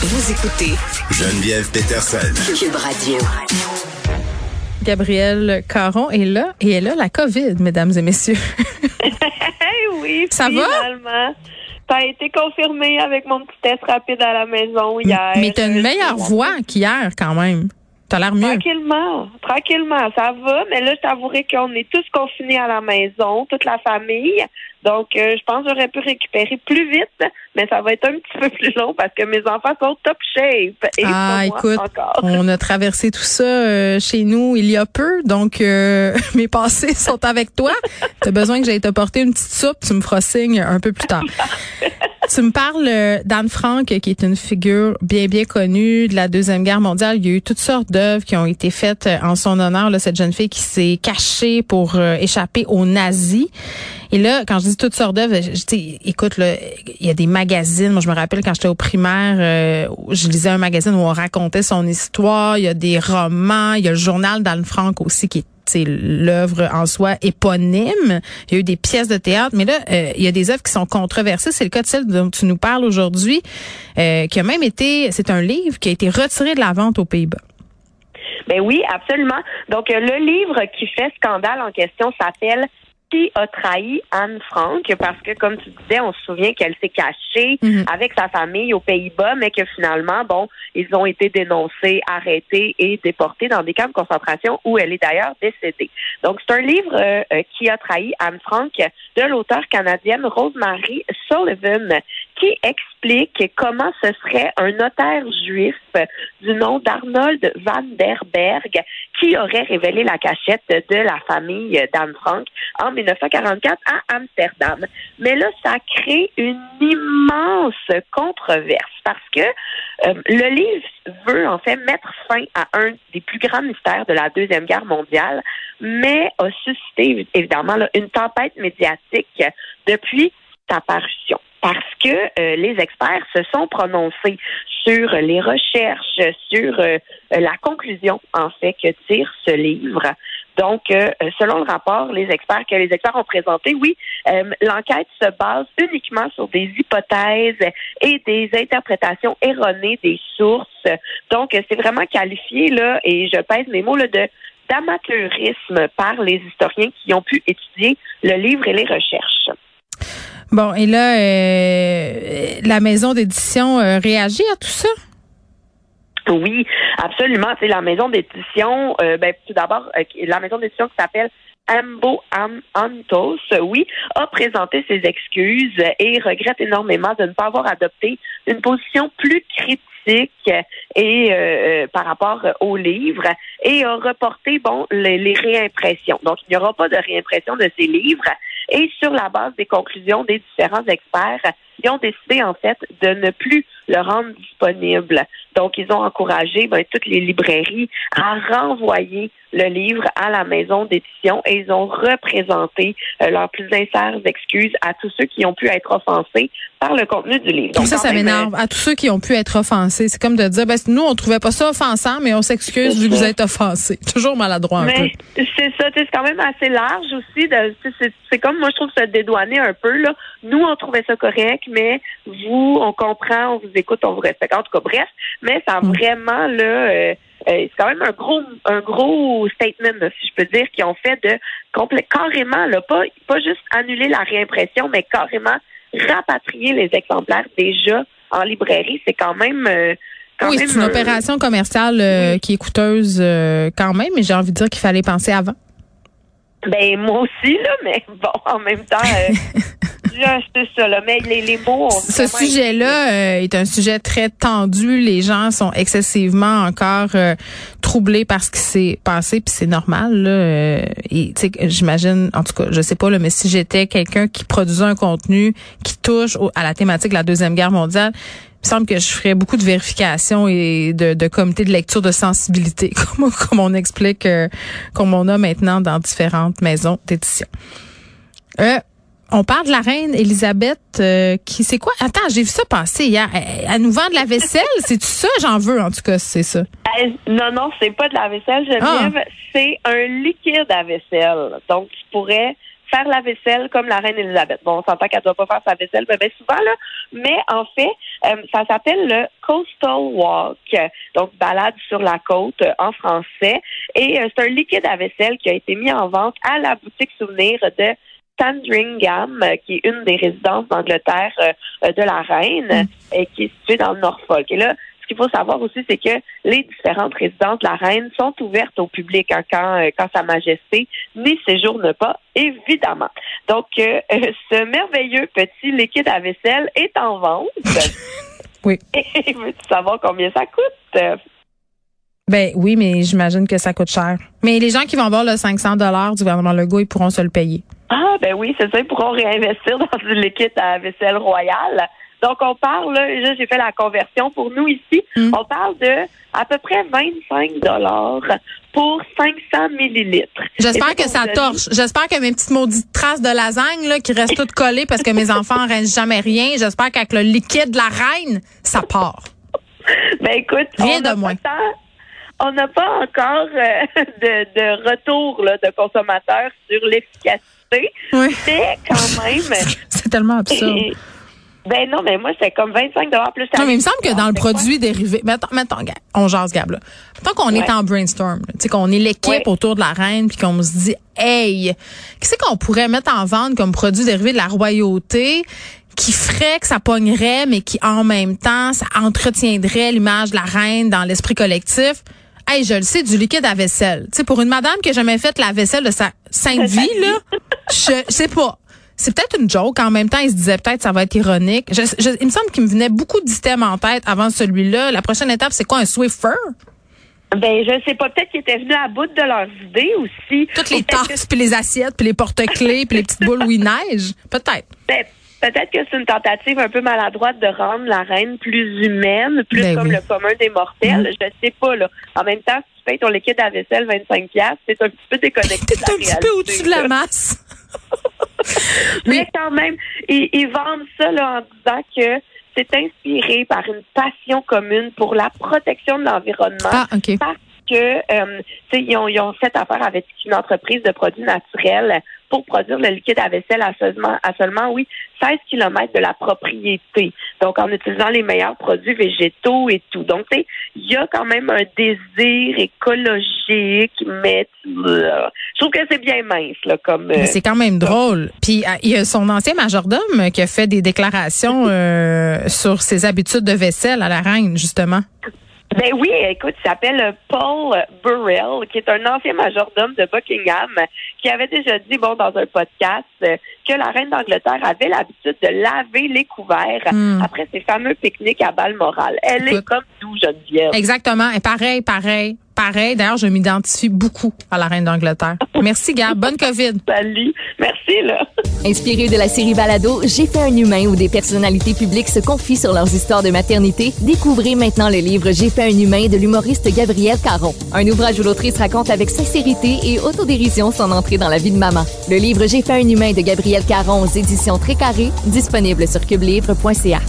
Vous écoutez Geneviève Peterson. Cube Radio. Gabrielle Caron est là et elle a la COVID, mesdames et messieurs. oui, Ça va? finalement. Ça a été confirmé avec mon petit test rapide à la maison hier. Mais t'as une meilleure voix qu'hier quand même. T'as l'air mieux. Tranquillement, tranquillement, ça va. Mais là, je t'avouerai qu'on est tous confinés à la maison, toute la famille. Donc, euh, je pense que j'aurais pu récupérer plus vite, mais ça va être un petit peu plus long parce que mes enfants sont top shape. Et Ah, écoute, encore. on a traversé tout ça euh, chez nous il y a peu, donc euh, mes passés sont avec toi. T'as besoin que j'aille te porter une petite soupe, tu me feras signe un peu plus tard. tu me parles euh, d'Anne Frank, qui est une figure bien, bien connue de la Deuxième Guerre mondiale. Il y a eu toutes sortes d'œuvres qui ont été faites euh, en son honneur. Là, cette jeune fille qui s'est cachée pour euh, échapper aux nazis. Et là, quand je dis toutes sortes d'œuvres, écoute, il y a des magazines. Moi, je me rappelle quand j'étais au primaire, euh, je lisais un magazine où on racontait son histoire. Il y a des romans. Il y a le journal d'Anne Frank aussi qui est l'œuvre en soi éponyme. Il y a eu des pièces de théâtre, mais là, euh, il y a des œuvres qui sont controversées. C'est le cas de celle dont tu nous parles aujourd'hui, euh, qui a même été, c'est un livre qui a été retiré de la vente aux Pays-Bas. Ben oui, absolument. Donc, euh, le livre qui fait scandale en question s'appelle Qui a trahi Anne Frank? Parce que, comme tu disais, on se souvient qu'elle s'est cachée Mhm. avec sa famille aux Pays-Bas, mais que finalement, bon, ils ont été dénoncés, arrêtés et déportés dans des camps de concentration où elle est d'ailleurs décédée. Donc, c'est un livre euh, euh, qui a trahi Anne Frank de l'auteur canadienne Rosemary Sullivan qui explique comment ce serait un notaire juif du nom d'Arnold van der Berg qui aurait révélé la cachette de la famille d'Anne Frank en 1944 à Amsterdam. Mais là, ça crée une immense controverse parce que euh, le livre veut en fait mettre fin à un des plus grands mystères de la Deuxième Guerre mondiale, mais a suscité évidemment une tempête médiatique depuis sa parution. Parce que euh, les experts se sont prononcés sur les recherches, sur euh, la conclusion en fait que tire ce livre. Donc, euh, selon le rapport, les experts que les experts ont présenté, oui, euh, l'enquête se base uniquement sur des hypothèses et des interprétations erronées des sources. Donc, c'est vraiment qualifié là, et je pèse mes mots là, de d'amateurisme par les historiens qui ont pu étudier le livre et les recherches. Bon, et là, euh, la maison d'édition euh, réagit à tout ça? Oui, absolument. C'est la maison d'édition. euh, ben, tout d'abord, euh, la maison d'édition qui s'appelle Ambo Am Antos, oui, a présenté ses excuses et regrette énormément de ne pas avoir adopté une position plus critique et euh, euh, par rapport au livre et a reporté bon les, les réimpressions. Donc il n'y aura pas de réimpression de ces livres et sur la base des conclusions des différents experts, ils ont décidé en fait de ne plus le rendre disponible. Donc, ils ont encouragé ben, toutes les librairies à renvoyer le livre à la maison d'édition et ils ont représenté euh, leurs plus sincères excuses à tous ceux qui ont pu être offensés par le contenu du livre. Donc ça, ça m'énerve. À tous ceux qui ont pu être offensés, c'est comme de dire, ben, nous, on trouvait pas ça offensant, mais on s'excuse vu que vous ça. êtes offensés. Toujours maladroit un Mais peu. c'est ça, c'est quand même assez large aussi. C'est comme moi je trouve se dédouaner un peu là. Nous on trouvait ça correct, mais vous on comprend, on vous écoute, on vous respecte. En tout cas, bref, mais ça a Mm. vraiment là, euh, euh, c'est quand même un gros un gros statement là, si je peux dire qu'ils ont fait de carrément là, pas pas juste annuler la réimpression, mais carrément rapatrier les exemplaires déjà en librairie. C'est quand même euh, quand Oui, c'est une un- opération commerciale euh, qui est coûteuse euh, quand même, mais j'ai envie de dire qu'il fallait penser avant. Ben moi aussi là, mais bon en même temps, je- c'est ça là. Mais les, les mots. Ont Ce sujet-là euh, est un sujet très tendu. Les gens sont excessivement encore euh, troublés par ce qui s'est passé, puis c'est normal. Là, euh, et j'imagine, en tout cas, je sais pas, là, mais si j'étais quelqu'un qui produisait un contenu qui touche au- à la thématique de la deuxième guerre mondiale, il me semble que je ferais beaucoup de vérifications et de, de comités de lecture de sensibilité, comme, comme on explique, euh, comme on a maintenant dans différentes maisons d'édition. Euh, on parle de la reine Elisabeth euh, qui c'est quoi? Attends, j'ai vu ça passer hier. Elle, elle nous vend de la vaisselle, c'est ça? J'en veux en tout cas, c'est ça. Euh, Non, non, c'est pas de la vaisselle, Geneviève. Ah. C'est un liquide à vaisselle. Donc, tu pourrais faire la vaisselle comme la reine Elisabeth. Bon, on s'entend qu'elle doit pas faire sa vaisselle ben, ben souvent là, mais en fait, euh, ça s'appelle le Coastal Walk, donc balade sur la côte euh, en français, et euh, c'est un liquide à vaisselle qui a été mis en vente à la boutique souvenir de Sandringham, qui est une des résidences d'Angleterre de la reine, mm. et qui est située dans le Norfolk. Et là, qu'il faut savoir aussi, c'est que les différentes résidences de la reine sont ouvertes au public hein, quand, euh, quand Sa Majesté n'y séjourne pas, évidemment. Donc, euh, euh, ce merveilleux petit liquide à vaisselle est en vente. oui. Et veux-tu savoir combien ça coûte? Ben oui, mais j'imagine que ça coûte cher. Mais les gens qui vont voir le 500 dollars du gouvernement Legault, ils pourront se le payer. Ah ben oui, c'est ça, ils pourront réinvestir dans du liquide à vaisselle royale. Donc, on parle, là, j'ai fait la conversion pour nous ici, hmm. on parle de à peu près 25 dollars pour 500 millilitres. J'espère que ça torche. J'espère que mes petites maudites traces de lasagne là, qui restent toutes collées parce que mes enfants ne jamais rien, j'espère qu'avec le liquide de la reine, ça part. Ben écoute, rien de moins. on n'a pas encore euh, de, de, retour là, de consommateurs sur l'efficacité, oui. mais quand même... C'est tellement absurde. Ben non, mais moi, c'est comme 25 plus. Non, mais il me semble que dans le produit dérivé, mettons, mettons, on jase, Gab, là. Mettons qu'on est en brainstorm, tu sais, qu'on est l'équipe autour de la reine, puis qu'on se dit, hey, qu'est-ce qu'on pourrait mettre en vente comme produit dérivé de la royauté qui ferait que ça pognerait, mais qui, en même temps, ça entretiendrait l'image de la reine dans l'esprit collectif? Hey, je le sais, du liquide à vaisselle. Tu sais, pour une madame qui a jamais fait la vaisselle de sa sainte vie, là, je sais pas c'est peut-être une joke. En même temps, il se disait peut-être ça va être ironique. il me semble qu'il me venait beaucoup d'items en tête avant celui-là. La prochaine étape, c'est quoi un Swiffer? Ben, je sais pas. Peut-être qu'ils étaient venus à bout de leurs idées aussi. Toutes les tasses, puis les assiettes, puis les porte-clés, puis les petites boules où il neige. Peut-être. Ben, peut-être que c'est une tentative un peu maladroite de rendre la reine plus humaine, plus ben comme le commun des mortels. Mm. Je sais pas, là. En même temps, si tu payes ton liquide à vaisselle 25$, c'est un petit peu déconnecté. T'es un petit peu au-dessus de la masse. Mais quand même, ils, vendent ça en disant que c'est inspiré par une passion commune pour la protection de l'environnement. Ah, Parce que euh, ils, ont, ils ont fait affaire avec une entreprise de produits naturels pour produire le liquide à vaisselle à seulement, à seulement oui, 16 km de la propriété. Donc, en utilisant les meilleurs produits végétaux et tout. Donc, il y a quand même un désir écologique, mais je trouve que c'est bien mince, là, comme. Euh, c'est quand même drôle. Puis, euh, il y a son ancien majordome qui a fait des déclarations euh, sur ses habitudes de vaisselle à la reine, justement. Ben oui, écoute, il s'appelle Paul Burrell, qui est un ancien majordome de Buckingham, qui avait déjà dit, bon, dans un podcast, que la reine d'Angleterre avait l'habitude de laver les couverts hmm. après ses fameux pique-niques à Balmoral. Elle est comme tout, Geneviève. Exactement. Et pareil, pareil pareil. D'ailleurs, je m'identifie beaucoup à la reine d'Angleterre. Merci, Gab. Bonne COVID. Salut. Merci, là. Inspiré de la série Balado, J'ai fait un humain où des personnalités publiques se confient sur leurs histoires de maternité, découvrez maintenant le livre J'ai fait un humain de l'humoriste Gabriel Caron. Un ouvrage où l'autrice raconte avec sincérité et autodérision son entrée dans la vie de maman. Le livre J'ai fait un humain de Gabriel Caron aux éditions Très Carré, disponible sur cubelivre.ca.